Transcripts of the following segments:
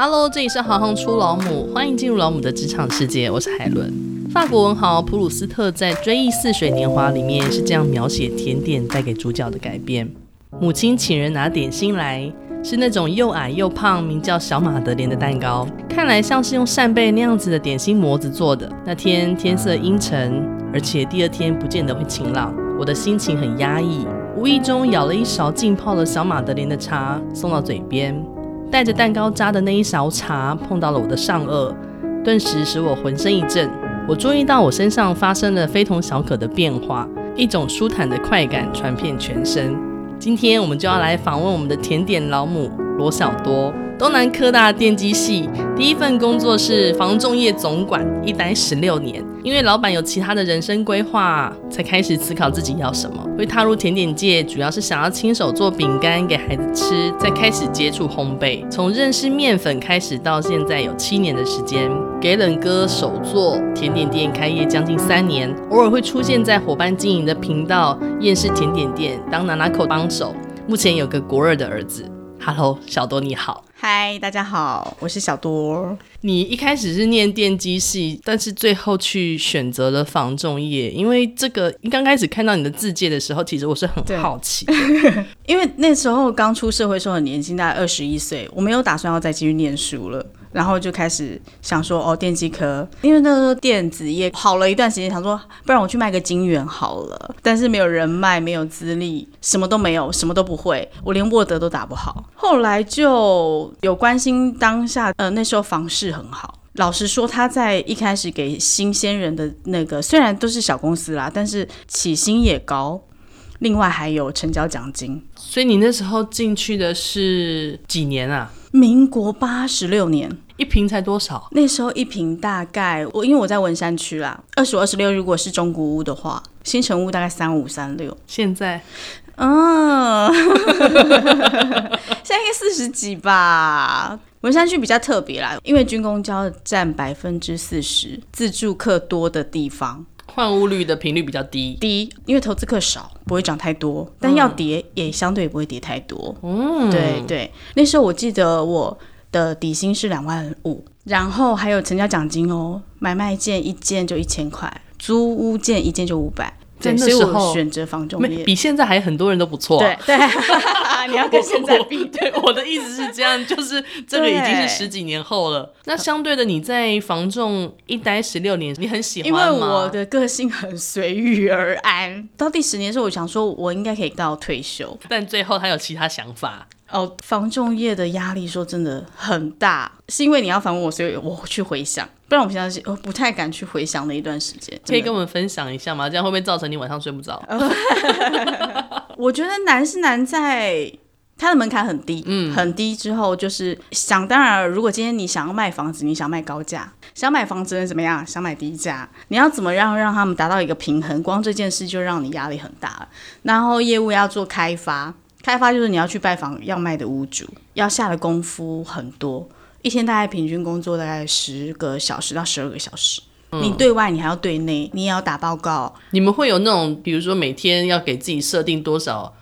Hello，这里是行行出老母，欢迎进入老母的职场世界。我是海伦。法国文豪普鲁斯特在《追忆似水年华》里面是这样描写甜点带给主角的改变：母亲请人拿点心来，是那种又矮又胖，名叫小马德莲的蛋糕，看来像是用扇贝那样子的点心模子做的。那天天色阴沉，而且第二天不见得会晴朗，我的心情很压抑，无意中舀了一勺浸泡了小马德莲的茶送到嘴边。带着蛋糕渣的那一勺茶碰到了我的上颚，顿时使我浑身一震。我注意到我身上发生了非同小可的变化，一种舒坦的快感传遍全身。今天我们就要来访问我们的甜点老母罗小多。东南科大电机系第一份工作是房仲业总管，一待十六年。因为老板有其他的人生规划，才开始思考自己要什么。会踏入甜点界，主要是想要亲手做饼干给孩子吃，再开始接触烘焙。从认识面粉开始，到现在有七年的时间。给冷哥手做甜点店开业将近三年，偶尔会出现在伙伴经营的频道厌世甜点店当拿拿口帮手。目前有个国二的儿子。Hello，小多你好。嗨，大家好，我是小多。你一开始是念电机系，但是最后去选择了防重业，因为这个刚开始看到你的字介的时候，其实我是很好奇，因为那时候刚出社会时候很年轻，大概二十一岁，我没有打算要再继续念书了。然后就开始想说，哦，电机科，因为那时候电子业好了一段时间，想说，不然我去卖个金元好了。但是没有人脉，没有资历，什么都没有，什么都不会，我连 Word 都打不好。后来就有关心当下，呃，那时候房市很好。老实说，他在一开始给新鲜人的那个，虽然都是小公司啦，但是起薪也高，另外还有成交奖金。所以你那时候进去的是几年啊？民国八十六年，一瓶才多少？那时候一瓶大概我因为我在文山区啦，二十五、二十六，如果是中古屋的话，新城屋大概三五、三六。现在，嗯，现在应该四十几吧。文山区比较特别啦，因为军公交占百分之四十，自住客多的地方。换屋率的频率比较低，低，因为投资客少，不会涨太多，但要跌也相对也不会跌太多。嗯，对对，那时候我记得我的底薪是两万五，然后还有成交奖金哦，买卖件一件就一千块，租屋件一件就五百。对，所以我选择房仲业，比现在还很多人都不错、啊。对对，你要跟现在比。对，我的意思是这样，就是这个已经是十几年后了。那相对的，你在房仲一待十六年，你很喜欢吗？因为我的个性很随遇而安。到第十年的时候，我想说，我应该可以到退休。但最后他有其他想法。哦，防重业的压力说真的很大，是因为你要访问我，所以我去回想。不然我平常是我不太敢去回想的一段时间，可以跟我们分享一下吗？这样会不会造成你晚上睡不着？我觉得难是难在它的门槛很低，嗯，很低。之后就是想当然，如果今天你想要卖房子，你想卖高价，想买房子的人怎么样？想买低价，你要怎么样让他们达到一个平衡？光这件事就让你压力很大。然后业务要做开发，开发就是你要去拜访要卖的屋主，要下的功夫很多。一天大概平均工作大概十个小时到十二个小时，嗯，你对外你还要对内，你也要打报告。你们会有那种，比如说每天要给自己设定多少，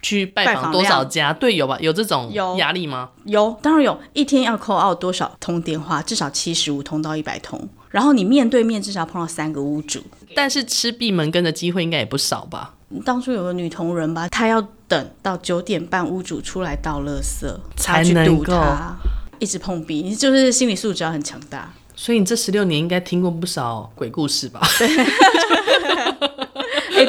去拜访多少家，对，有吧？有这种压力吗？有，有，当然有。一天要 call out 多少通电话？至少七十五通到一百通。然后你面对面至少碰到三个屋主，但是吃闭门羹的机会应该也不少吧？当初有个女同仁吧，她要等到九点半屋主出来倒垃圾，才去堵他。一直碰壁，你就是心理素质要很强大。所以你这十六年应该听过不少鬼故事吧？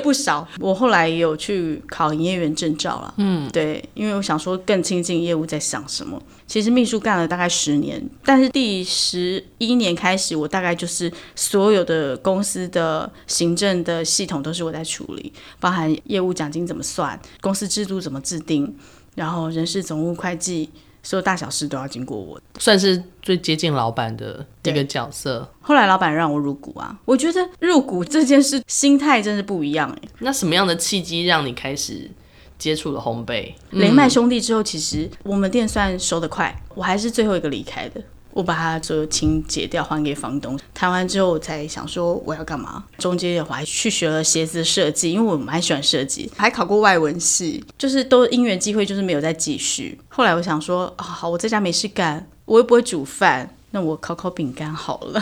不少。我后来也有去考营业员证照了。嗯，对，因为我想说更亲近业务在想什么。其实秘书干了大概十年，但是第十一年开始，我大概就是所有的公司的行政的系统都是我在处理，包含业务奖金怎么算，公司制度怎么制定，然后人事总务会计。所有大小事都要经过我，算是最接近老板的一个角色。后来老板让我入股啊，我觉得入股这件事心态真是不一样哎。那什么样的契机让你开始接触了烘焙？雷麦兄弟之后，其实我们店算收得快，我还是最后一个离开的。我把它就清洁掉，还给房东。谈完之后，我才想说我要干嘛。中间我还去学了鞋子设计，因为我蛮喜欢设计，还考过外文系，就是都因缘机会，就是没有再继续。后来我想说，哦，好，我在家没事干，我又不会煮饭。那我烤烤饼干好了，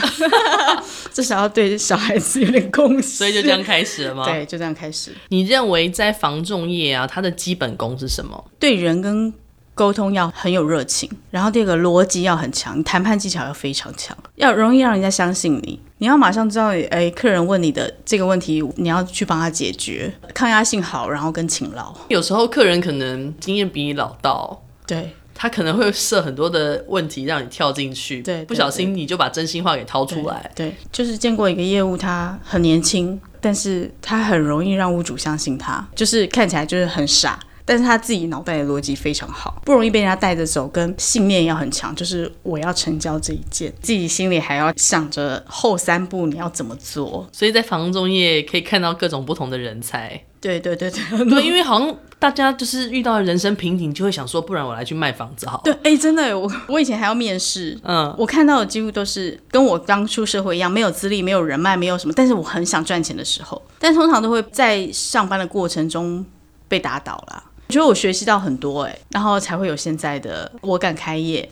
至少要对小孩子有点贡献，所以就这样开始了吗？对，就这样开始。你认为在房仲业啊，它的基本功是什么？对人跟沟通要很有热情，然后第二个逻辑要很强，谈判技巧要非常强，要容易让人家相信你。你要马上知道，哎，客人问你的这个问题，你要去帮他解决，抗压性好，然后跟勤劳。有时候客人可能经验比你老道，对。他可能会设很多的问题让你跳进去，对，对，不小心你就把真心话给掏出来。对，对，就是见过一个业务，他很年轻，但是他很容易让屋主相信他，就是看起来就是很傻，但是他自己脑袋的逻辑非常好，不容易被人家带着走，跟信念要很强，就是我要成交这一件，自己心里还要想着后三步你要怎么做。所以在房中业可以看到各种不同的人才。对对对对，对，因为好像大家就是遇到人生瓶颈，就会想说，不然我来去卖房子好。对，哎，真的，我我以前还要面试，嗯，我看到的几乎都是跟我刚出社会一样，没有资历，没有人脉，没有什么，但是我很想赚钱的时候，但通常都会在上班的过程中被打倒了。我觉得我学习到很多，哎，然后才会有现在的我敢开业，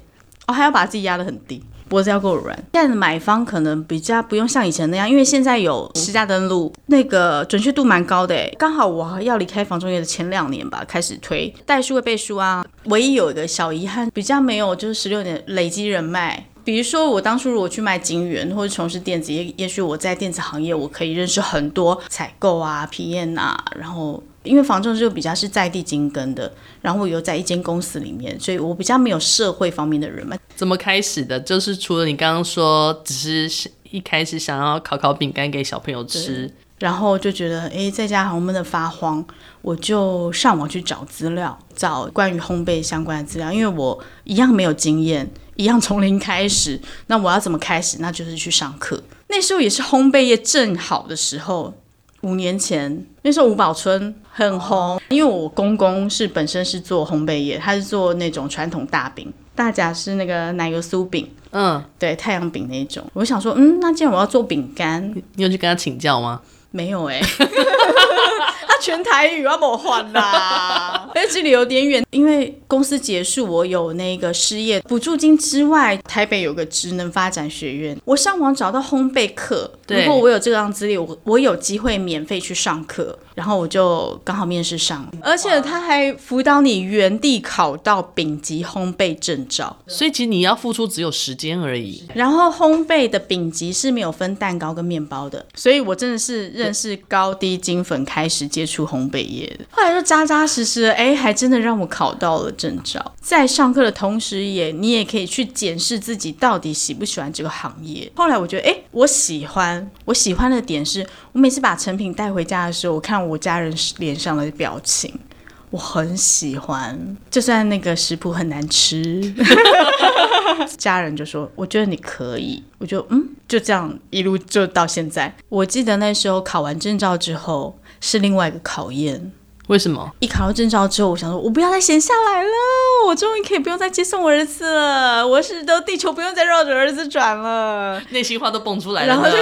我、哦、还要把自己压得很低。脖子要够软。现在的买方可能比较不用像以前那样，因为现在有实价登录，那个准确度蛮高的。诶，刚好我要离开房仲业的前两年吧，开始推代书会背书啊。唯一有一个小遗憾，比较没有就是十六年累积人脉。比如说我当初如果去卖金源或者从事电子业，也许我在电子行业我可以认识很多采购啊、PM 啊，然后。因为房仲就比较是在地精耕的，然后我又在一间公司里面，所以我比较没有社会方面的人脉。怎么开始的？就是除了你刚刚说，只是一开始想要烤烤饼干给小朋友吃，然后就觉得哎，在家好闷的发慌，我就上网去找资料，找关于烘焙相关的资料。因为我一样没有经验，一样从零开始，那我要怎么开始？那就是去上课。那时候也是烘焙业正好的时候。五年前，那时候吴宝春很红，因为我公公是本身是做烘焙业，他是做那种传统大饼，大甲是那个奶油酥饼，嗯，对，太阳饼那种。我想说，嗯，那既然我要做饼干，你有去跟他请教吗？没有哎、欸。全台语要我换啦，而且这里有点远，因为公司结束，我有那个失业补助金之外，台北有个职能发展学院，我上网找到烘焙课，如果我有这样资历，我我有机会免费去上课，然后我就刚好面试上，而且他还辅导你原地考到丙级烘焙证照，所以其实你要付出只有时间而已。然后烘焙的丙级是没有分蛋糕跟面包的，所以我真的是认识高低金粉开始接触。出烘焙业的，后来就扎扎实实的，哎，还真的让我考到了证照。在上课的同时也，也你也可以去检视自己到底喜不喜欢这个行业。后来我觉得，哎，我喜欢。我喜欢的点是，我每次把成品带回家的时候，我看我家人脸上的表情，我很喜欢。就算那个食谱很难吃，家人就说：“我觉得你可以。”我就嗯，就这样一路就到现在。我记得那时候考完证照之后。是另外一个考验，为什么？一考到证照之后，我想说，我不要再闲下来了，我终于可以不用再接送我儿子了，我是都地球不用再绕着儿子转了，内心话都蹦出来了，然后就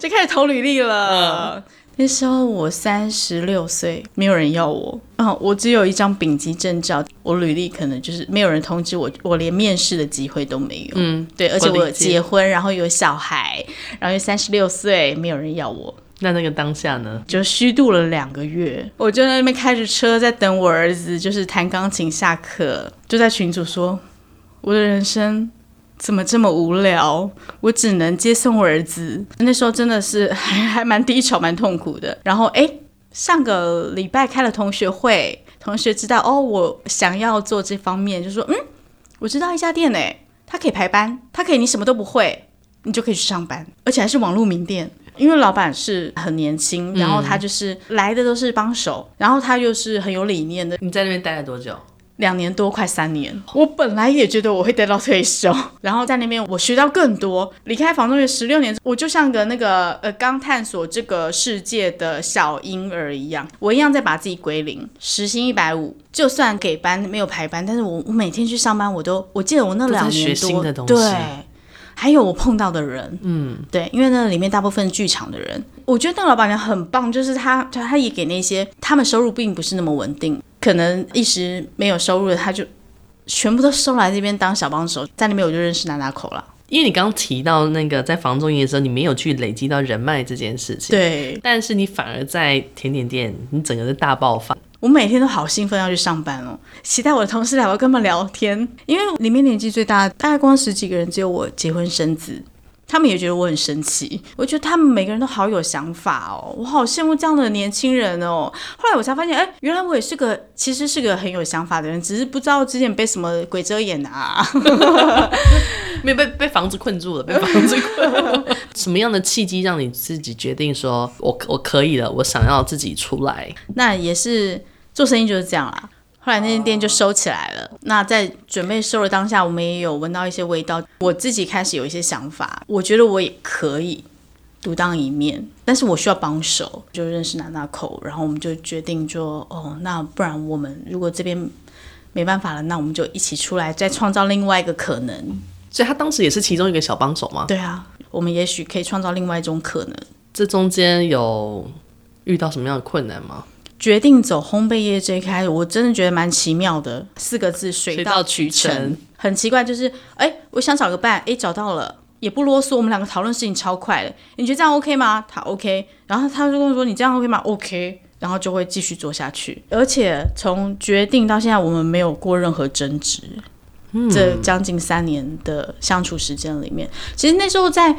就开始投履历了。嗯、那时候我三十六岁，没有人要我啊、哦，我只有一张丙级证照，我履历可能就是没有人通知我，我连面试的机会都没有。嗯，对，而且我有结婚，然后有小孩，然后又三十六岁，没有人要我。那那个当下呢？就虚度了两个月，我就在那边开着车在等我儿子，就是弹钢琴下课，就在群主说，我的人生怎么这么无聊？我只能接送我儿子。那时候真的是 还还蛮低潮，蛮痛苦的。然后哎，上个礼拜开了同学会，同学知道哦，我想要做这方面，就说嗯，我知道一家店呢，他可以排班，他可以你什么都不会，你就可以去上班，而且还是网络名店。因为老板是很年轻，然后他就是来的都是帮手，嗯、然后他又是很有理念的。你在那边待了多久？两年多，快三年。我本来也觉得我会待到退休，然后在那边我学到更多。离开房仲业十六年，我就像个那个呃刚探索这个世界的小婴儿一样，我一样在把自己归零，时薪一百五，就算给班没有排班，但是我我每天去上班，我都我记得我那两年多对。还有我碰到的人，嗯，对，因为那里面大部分剧场的人，我觉得那个老板娘很棒，就是她，她也给那些他们收入并不是那么稳定，可能一时没有收入的，他就全部都收来这边当小帮手，在那边我就认识娜娜口了。因为你刚刚提到那个在房仲业的时候，你没有去累积到人脉这件事情，对，但是你反而在甜点店，你整个是大爆发。我每天都好兴奋要去上班哦，期待我的同事来，我要跟他们聊天。因为里面年纪最大，大概光十几个人，只有我结婚生子，他们也觉得我很神奇。我觉得他们每个人都好有想法哦，我好羡慕这样的年轻人哦。后来我才发现，哎，原来我也是个，其实是个很有想法的人，只是不知道之前被什么鬼遮眼啊，没有被被房子困住了，被房子困住。什么样的契机让你自己决定说，我我可以了，我想要自己出来？那也是。做生意就是这样啦。后来那间店就收起来了。那在准备收的当下，我们也有闻到一些味道。我自己开始有一些想法，我觉得我也可以独当一面，但是我需要帮手。就认识娜娜口，然后我们就决定说，哦，那不然我们如果这边没办法了，那我们就一起出来，再创造另外一个可能。所以他当时也是其中一个小帮手吗？对啊，我们也许可以创造另外一种可能。这中间有遇到什么样的困难吗？决定走烘焙业这一开始，我真的觉得蛮奇妙的。四个字：水到渠成。渠成很奇怪，就是哎，我想找个伴，哎，找到了，也不啰嗦。我们两个讨论事情超快的。你觉得这样 OK 吗？他 OK，然后他就跟我说：“你这样 OK 吗？”OK，然后就会继续做下去。而且从决定到现在，我们没有过任何争执。嗯，这将近三年的相处时间里面，其实那时候在。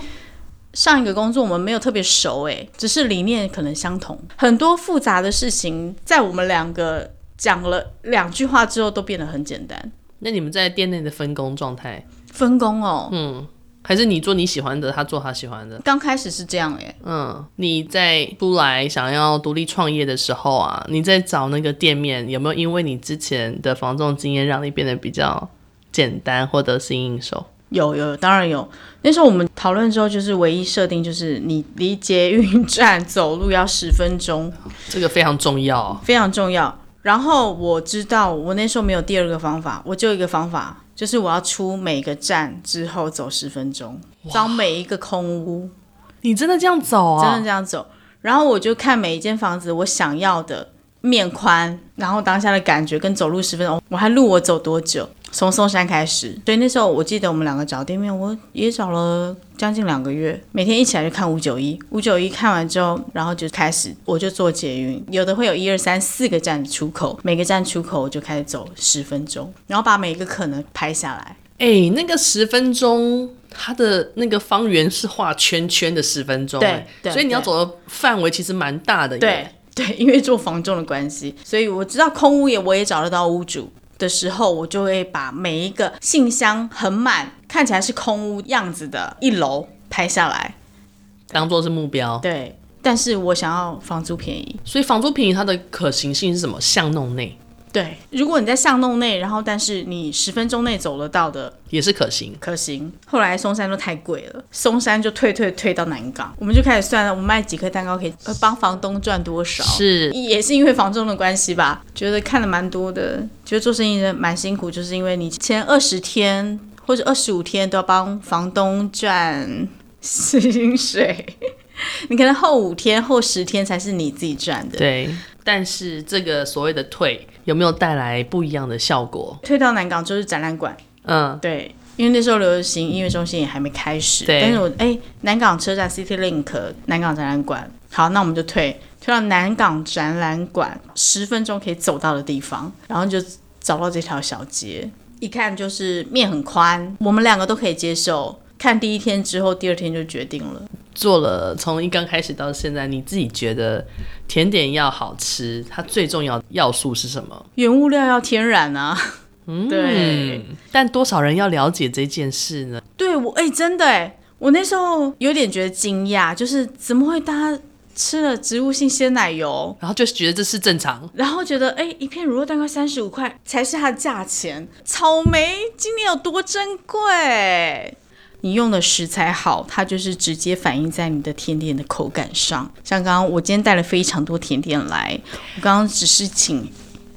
上一个工作我们没有特别熟诶，只是理念可能相同，很多复杂的事情在我们两个讲了两句话之后都变得很简单。那你们在店内的分工状态？分工哦，嗯，还是你做你喜欢的，他做他喜欢的。刚开始是这样诶。嗯，你在出来想要独立创业的时候啊，你在找那个店面有没有因为你之前的房仲经验让你变得比较简单或得心应手？有有，当然有。那时候我们讨论之后，就是唯一设定就是你离捷运站走路要十分钟，这个非常重要，非常重要。然后我知道我那时候没有第二个方法，我就一个方法，就是我要出每个站之后走十分钟，找每一个空屋。你真的这样走啊？真的这样走。然后我就看每一间房子我想要的面宽，然后当下的感觉跟走路十分钟，我还录我走多久。从松山开始，所以那时候我记得我们两个找店面，我也找了将近两个月，每天一起来就看五九一，五九一看完之后，然后就开始我就坐捷运，有的会有一二三四个站出口，每个站出口我就开始走十分钟，然后把每一个可能拍下来。哎、欸，那个十分钟，它的那个方圆是画圈圈的十分钟，对，对，所以你要走的范围其实蛮大的，对对，因为做房仲的关系，所以我知道空屋也我也找得到屋主。的时候，我就会把每一个信箱很满，看起来是空屋样子的一楼拍下来，当做是目标。对，但是我想要房租便宜，所以房租便宜它的可行性是什么？巷弄内。对，如果你在巷弄内，然后但是你十分钟内走得到的，也是可行。可行。后来松山都太贵了，松山就退退退到南港，我们就开始算了，我们卖几颗蛋糕可以帮房东赚多少？是，也是因为房东的关系吧？觉得看了蛮多的，觉得做生意的蛮辛苦，就是因为你前二十天或者二十五天都要帮房东赚薪水，你可能后五天后十天才是你自己赚的。对。但是这个所谓的退有没有带来不一样的效果？退到南港就是展览馆，嗯，对，因为那时候流行音乐中心也还没开始。对，但是我哎，南港车站 City Link 南港展览馆，好，那我们就退退到南港展览馆，十分钟可以走到的地方，然后就找到这条小街，一看就是面很宽，我们两个都可以接受。看第一天之后，第二天就决定了。做了从一刚开始到现在，你自己觉得甜点要好吃，它最重要的要素是什么？原物料要天然啊。嗯，对。但多少人要了解这件事呢？对我，哎、欸，真的，哎，我那时候有点觉得惊讶，就是怎么会大家吃了植物性鲜奶油，然后就觉得这是正常，然后觉得哎、欸，一片乳酪蛋糕三十五块才是它的价钱。草莓今年有多珍贵？你用的食材好，它就是直接反映在你的甜点的口感上。像刚刚我今天带了非常多甜点来，我刚刚只是请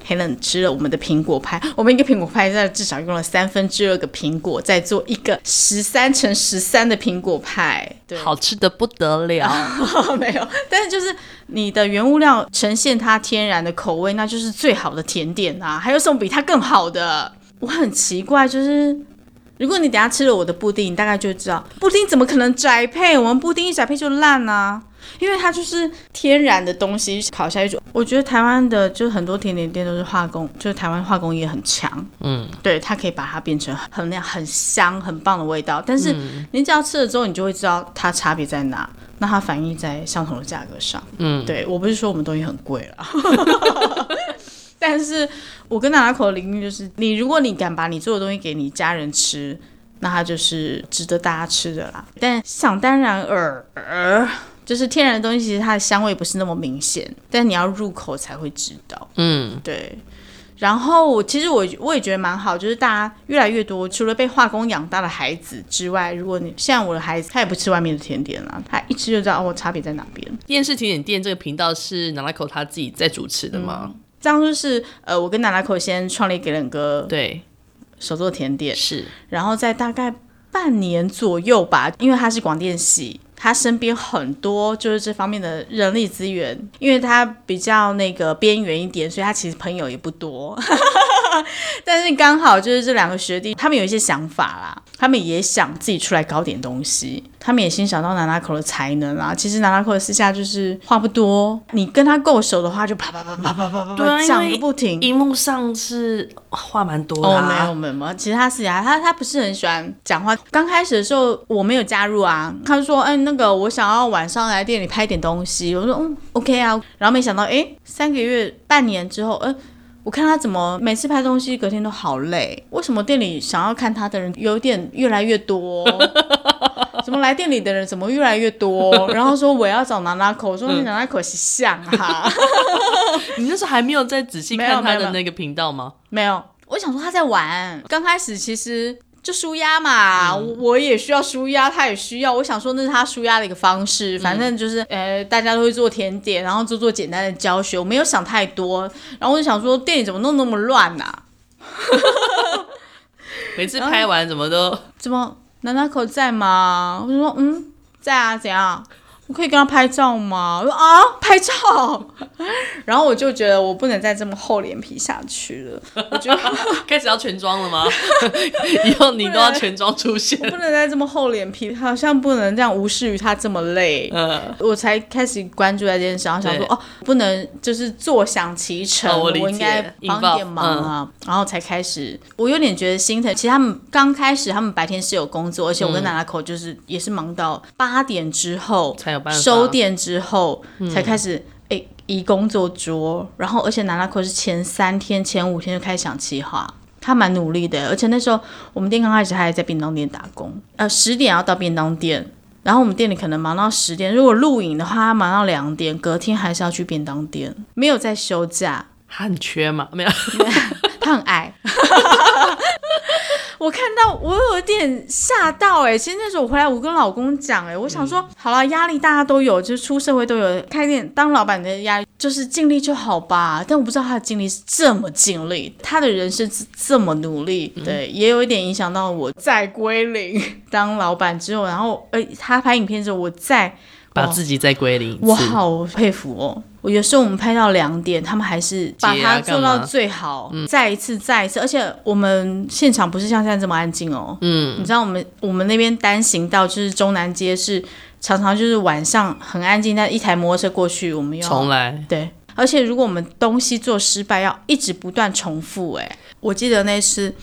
Helen 吃了我们的苹果派。我们一个苹果派在至少用了三分之二个苹果，在做一个十三乘十三的苹果派，对，好吃的不得了。没有，但是就是你的原物料呈现它天然的口味，那就是最好的甜点啊！还有什么比它更好的？我很奇怪，就是如果你等下吃了我的布丁，你大概就知道布丁怎么可能宅配？我们布丁一宅配就烂啊，因为它就是天然的东西烤下去。我觉得台湾的就很多甜点店都是化工，就是台湾化工业很强，嗯，对，它可以把它变成很那样很香很棒的味道。但是你只要吃了之后，你就会知道它差别在哪。那它反映在相同的价格上，嗯，对，我不是说我们东西很贵了，但是我跟 Nanaco 的领域就是，你如果你敢把你做的东西给你家人吃，那它就是值得大家吃的啦。但想当然尔，就是天然的东西，其实它的香味不是那么明显，但你要入口才会知道，嗯，对。然后，其实我我也觉得蛮好，就是大家越来越多，除了被化工养大的孩子之外，如果你像我的孩子，他也不吃外面的甜点了，他一吃就知道哦，差别在哪边。电视甜点店这个频道是 Nanaco 他自己在主持的吗？嗯、这样就是呃，我跟 Nanaco 先创立给冷哥对手做甜点是，然后在大概半年左右吧，因为他是广电系。他身边很多就是这方面的人力资源，因为他比较那个边缘一点，所以他其实朋友也不多。但是刚好就是这两个学弟，他们有一些想法啦，他们也想自己出来搞点东西，他们也欣赏到 Nanaco 的才能啦。其实 Nanaco 的私下就是话不多，你跟他够熟的话，就啪啪啪啪啪啪啪啪讲个不停。荧幕上是话蛮多的，啊，哦，没有没有没有，其实他私下他他不是很喜欢讲话。刚开始的时候我没有加入啊，他就说，哎，那个我想要晚上来店里拍点东西，我说嗯 OK 啊，然后没想到哎，三个月半年之后，嗯。我看他怎么每次拍东西，隔天都好累。为什么店里想要看他的人有点越来越多？怎么来店里的人怎么越来越多？然后说我要找 Nanaco，我说你 Nanaco 是像哈。你那时候还没有再仔细看他的那个频道吗？没有，我想说他在玩。刚开始其实。就舒压嘛，嗯、我也需要舒压，他也需要。我想说那是他舒压的一个方式，反正就是，呃、嗯，大家都会做甜点，然后做做简单的教学。我没有想太多，然后我就想说店里怎么弄那么乱呐、啊？每次拍完怎么都怎么 Nanaco 在吗？我就说嗯，在啊，怎样？我可以跟他拍照吗？我说啊，拍照。然后我就觉得我不能再这么厚脸皮下去了。我就 开始要全妆了吗？以后你都要全妆出现。不能再这么厚脸皮，好像不能这样无视于他这么累。嗯，我才开始关注在这件事，然后想说哦，不能就是坐享其成，哦、我，我应该帮点忙啊。嗯、然后才开始，我有点觉得心疼。其实他们刚开始，他们白天是有工作，而且我跟 Nanaco 就是也是忙到八点之后才有。收店之后才开始诶移工作桌，然后而且 Nanaco 是前三天前五天就开始想计划，他蛮努力的，而且那时候我们店刚开始他还在便当店打工，呃十点要到便当店，然后我们店里可能忙到十点，如果录影的话他忙到两点，隔天还是要去便当店，没有在休假，他很缺嘛？没有，他很爱。我看到我有点吓到哎、欸，其实那时候我回来，我跟老公讲哎、欸，我想说，嗯、好了，压力大家都有，就是出社会都有，开店当老板的压力就是尽力就好吧。但我不知道他的尽力是这么尽力，他的人生是这么努力，嗯、对，也有一点影响到我在归零当老板之后，然后哎，他拍影片之后，我再把自己再归零，我好佩服哦。我有时候我们拍到两点，他们还是把它做到最好，嗯、再一次再一次，而且我们现场不是像现在这么安静哦。嗯，你知道我们我们那边单行道就是中南街，是常常就是晚上很安静，但一台摩托车过去，我们要重来。对，而且如果我们东西做失败，要一直不断重复。哎，我记得那次。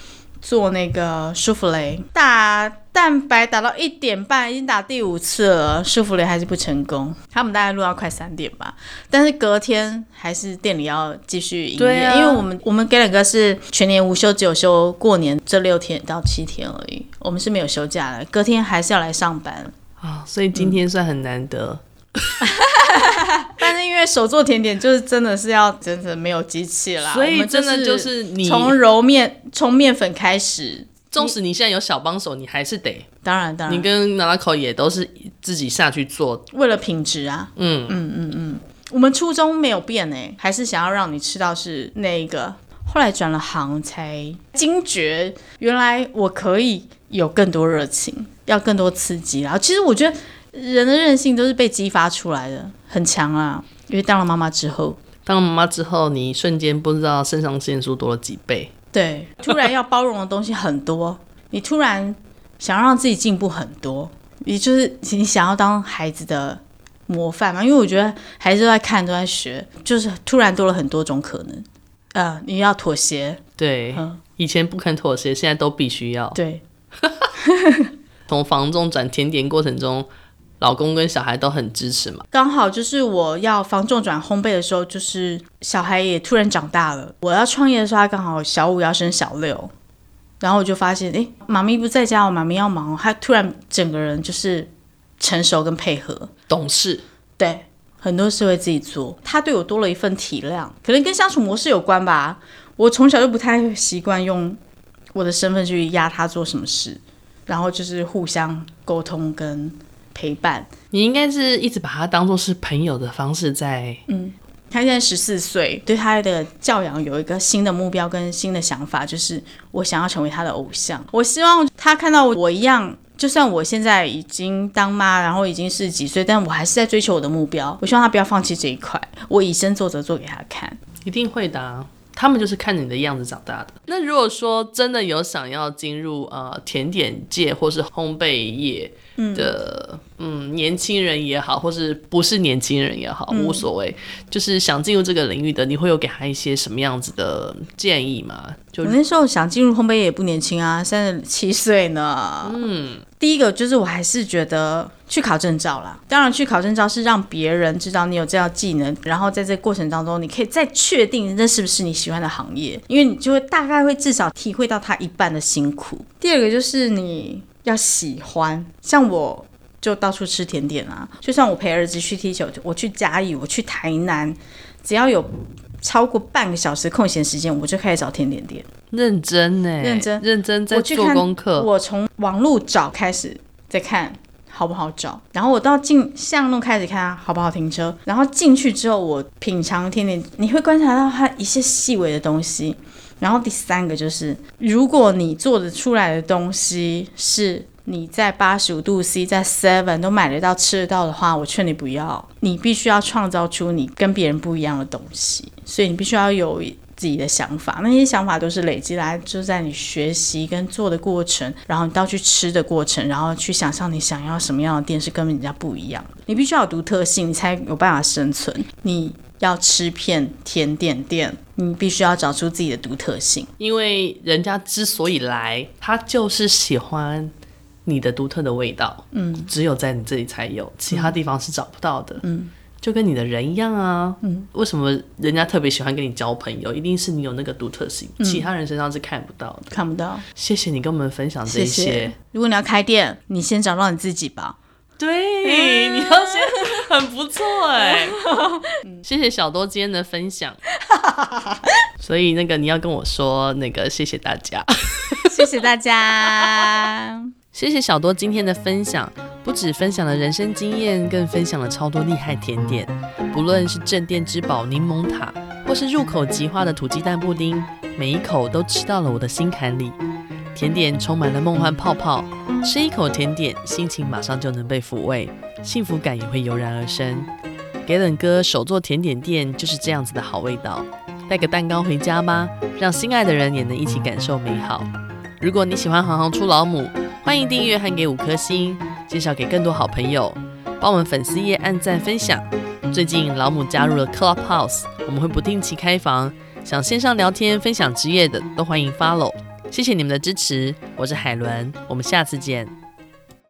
做那个舒芙蕾，打蛋白打到一点半，已经打第五次了，舒芙蕾还是不成功。他们大概录到快三点吧，但是隔天还是店里要继续营业，因为我们我们给两个是全年无休，只有休过年这六天到七天而已，我们是没有休假的，隔天还是要来上班。啊，所以今天算很难得。嗯 但是因为手做甜点就是真的是要真的没有机器啦，所以真的就是你从揉面从面粉开始，纵使你现在有小帮手，你还是得当然当然，你跟 Nanaco 也都是自己下去做，为了品质啊，嗯。嗯嗯嗯，我们初衷没有变哎，还是想要让你吃到是那个，后来转了行才惊觉，原来我可以有更多热情，要更多刺激，然后其实我觉得。人的韧性都是被激发出来的，很强啊！因为当了妈妈之后，当了妈妈之后，你瞬间不知道肾上腺素多了几倍。对，突然要包容的东西很多，你突然想让自己进步很多，也就是你想要当孩子的模范嘛？因为我觉得孩子都在看，都在学，就是突然多了很多种可能。呃，你要妥协，对，嗯，以前不肯妥协，现在都必须要。对，从房中转甜点过程中，老公跟小孩都很支持嘛。刚好就是我要防重转烘焙的时候，就是小孩也突然长大了。我要创业的时候，他刚好小五要升小六，然后我就发现，哎，妈咪不在家，我妈咪要忙，他突然整个人就是成熟跟配合，懂事，对。很多事会自己做，他对我多了一份体谅，可能跟相处模式有关吧。我从小就不太习惯用我的身份去压他做什么事，然后就是互相沟通跟陪伴。你应该是一直把他当做是朋友的方式在。嗯，他现在十四岁，对他的教养有一个新的目标跟新的想法，就是我想要成为他的偶像。我希望他看到我一样。就算我现在已经当妈，然后已经是几岁，但我还是在追求我的目标。我希望他不要放弃这一块，我以身作则做给他看。一定会的啊，他们就是看你的样子长大的。那如果说真的有想要进入呃甜点界或是烘焙业的，嗯，嗯，年轻人也好，或是不是年轻人也好，无所谓，嗯，就是想进入这个领域的，你会有给他一些什么样子的建议吗？就我那时候想进入烘焙业也不年轻啊，三十七岁呢。嗯。第一个就是，我还是觉得去考证照啦。当然，去考证照是让别人知道你有这样技能，然后在这个过程当中，你可以再确定那是不是你喜欢的行业，因为你就会大概会至少体会到他一半的辛苦。第二个就是你要喜欢，像我就到处吃甜点啊，就算我陪儿子去踢球，我去嘉义，我去台南，只要有。超过半个小时空闲时间，我就开始找甜点店。认真呢？认真认真在做功课。我从网络找开始，再看好不好找，然后我到进巷弄开始看好不好停车，然后进去之后我品尝甜点，你会观察到它一些细微的东西。然后第三个就是，如果你做的出来的东西是。你在八十五度 C，在 Seven 都买得到、吃得到的话，我劝你不要。你必须要创造出你跟别人不一样的东西，所以你必须要有自己的想法。那些想法都是累积来，就在你学习跟做的过程，然后你到去吃的过程，然后去想象你想要什么样的店是跟人家不一样的。你必须要有独特性，你才有办法生存。你要吃遍甜点店，你必须要找出自己的独特性，因为人家之所以来，他就是喜欢。你的独特的味道，嗯，只有在你这里才有，其他地方是找不到的，嗯，就跟你的人一样啊，嗯，为什么人家特别喜欢跟你交朋友？一定是你有那个独特性，嗯，其他人身上是看不到的，看不到。谢谢你跟我们分享这些。如果你要开店，你先找到你自己吧。对，你要先很不错哎，谢谢小多今天的分享。所以那个你要跟我说那个谢谢大家，谢谢大家。谢谢小多今天的分享，不止分享了人生经验，更分享了超多厉害甜点。不论是镇店之宝柠檬塔，或是入口即化的土鸡蛋布丁，每一口都吃到了我的心坎里。甜点充满了梦幻泡泡，吃一口甜点，心情马上就能被抚慰，幸福感也会油然而生。给冷哥手做甜点店就是这样子的好味道，带个蛋糕回家吧，让心爱的人也能一起感受美好。如果你喜欢行行出老母。欢迎订阅和给五颗星，介绍给更多好朋友，帮我们粉丝页按赞分享。最近老母加入了 Clubhouse，我们会不定期开房，想线上聊天分享职业的都欢迎 follow。谢谢你们的支持，我是海伦，我们下次见。